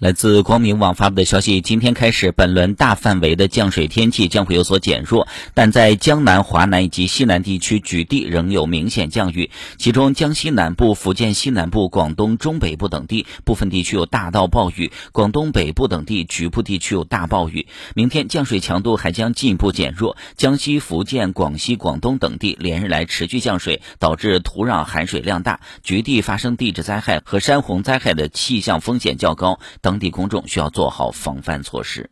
来自光明网发布的消息，今天开始，本轮大范围的降水天气将会有所减弱，但在江南、华南以及西南地区局地仍有明显降雨，其中江西南部、福建西南部、广东中北部等地部分地区有大到暴雨，广东北部等地局部地区有大暴雨。明天降水强度还将进一步减弱，江西、福建、广西、广东等地连日来持续降水，导致土壤含水量大，局地发生地质灾害和山洪灾害的气象风险较高。等当地公众需要做好防范措施。